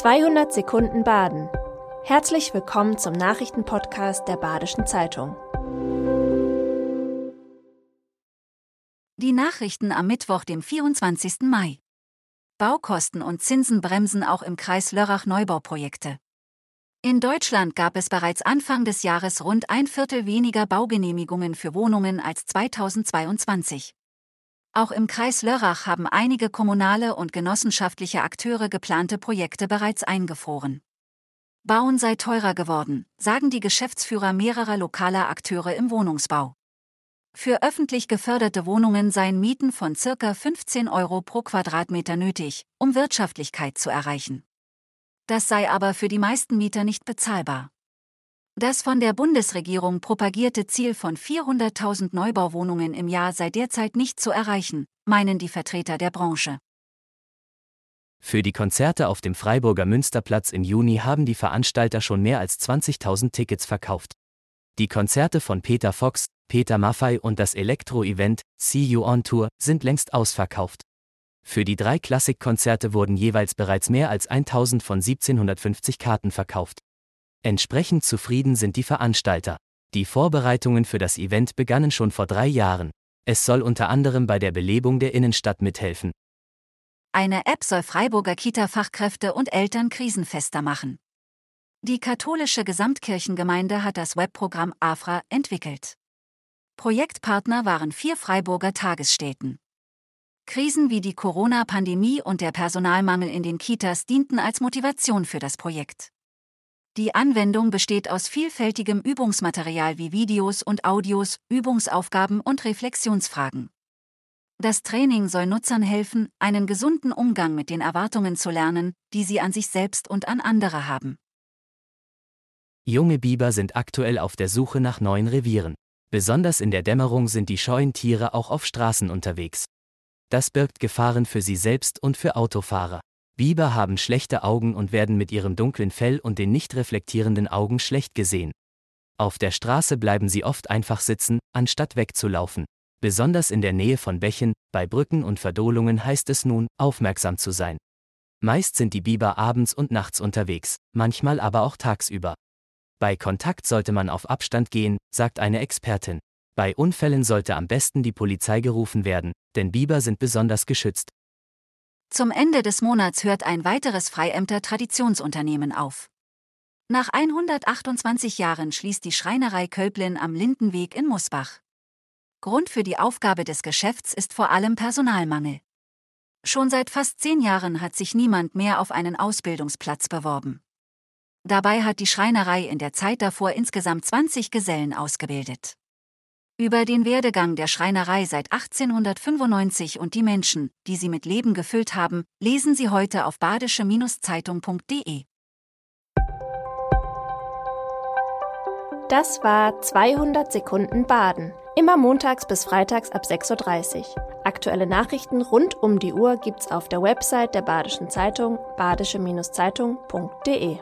200 Sekunden Baden. Herzlich willkommen zum Nachrichtenpodcast der Badischen Zeitung. Die Nachrichten am Mittwoch, dem 24. Mai. Baukosten und Zinsen bremsen auch im Kreis Lörrach Neubauprojekte. In Deutschland gab es bereits Anfang des Jahres rund ein Viertel weniger Baugenehmigungen für Wohnungen als 2022. Auch im Kreis Lörrach haben einige kommunale und genossenschaftliche Akteure geplante Projekte bereits eingefroren. Bauen sei teurer geworden, sagen die Geschäftsführer mehrerer lokaler Akteure im Wohnungsbau. Für öffentlich geförderte Wohnungen seien Mieten von ca. 15 Euro pro Quadratmeter nötig, um Wirtschaftlichkeit zu erreichen. Das sei aber für die meisten Mieter nicht bezahlbar. Das von der Bundesregierung propagierte Ziel von 400.000 Neubauwohnungen im Jahr sei derzeit nicht zu erreichen, meinen die Vertreter der Branche. Für die Konzerte auf dem Freiburger Münsterplatz im Juni haben die Veranstalter schon mehr als 20.000 Tickets verkauft. Die Konzerte von Peter Fox, Peter Maffei und das Elektro-Event See You On Tour sind längst ausverkauft. Für die drei Klassikkonzerte wurden jeweils bereits mehr als 1000 von 1750 Karten verkauft. Entsprechend zufrieden sind die Veranstalter. Die Vorbereitungen für das Event begannen schon vor drei Jahren. Es soll unter anderem bei der Belebung der Innenstadt mithelfen. Eine App soll Freiburger Kita-Fachkräfte und Eltern krisenfester machen. Die katholische Gesamtkirchengemeinde hat das Webprogramm AFRA entwickelt. Projektpartner waren vier Freiburger Tagesstätten. Krisen wie die Corona-Pandemie und der Personalmangel in den Kitas dienten als Motivation für das Projekt. Die Anwendung besteht aus vielfältigem Übungsmaterial wie Videos und Audios, Übungsaufgaben und Reflexionsfragen. Das Training soll Nutzern helfen, einen gesunden Umgang mit den Erwartungen zu lernen, die sie an sich selbst und an andere haben. Junge Biber sind aktuell auf der Suche nach neuen Revieren. Besonders in der Dämmerung sind die scheuen Tiere auch auf Straßen unterwegs. Das birgt Gefahren für sie selbst und für Autofahrer. Biber haben schlechte Augen und werden mit ihrem dunklen Fell und den nicht reflektierenden Augen schlecht gesehen. Auf der Straße bleiben sie oft einfach sitzen, anstatt wegzulaufen. Besonders in der Nähe von Bächen, bei Brücken und Verdohlungen heißt es nun, aufmerksam zu sein. Meist sind die Biber abends und nachts unterwegs, manchmal aber auch tagsüber. Bei Kontakt sollte man auf Abstand gehen, sagt eine Expertin. Bei Unfällen sollte am besten die Polizei gerufen werden, denn Biber sind besonders geschützt. Zum Ende des Monats hört ein weiteres Freiämter Traditionsunternehmen auf. Nach 128 Jahren schließt die Schreinerei Kölplin am Lindenweg in Musbach. Grund für die Aufgabe des Geschäfts ist vor allem Personalmangel. Schon seit fast zehn Jahren hat sich niemand mehr auf einen Ausbildungsplatz beworben. Dabei hat die Schreinerei in der Zeit davor insgesamt 20 Gesellen ausgebildet. Über den Werdegang der Schreinerei seit 1895 und die Menschen, die sie mit Leben gefüllt haben, lesen Sie heute auf badische-zeitung.de. Das war 200 Sekunden Baden. Immer montags bis freitags ab 6.30 Uhr. Aktuelle Nachrichten rund um die Uhr gibt's auf der Website der Badischen Zeitung badische-zeitung.de.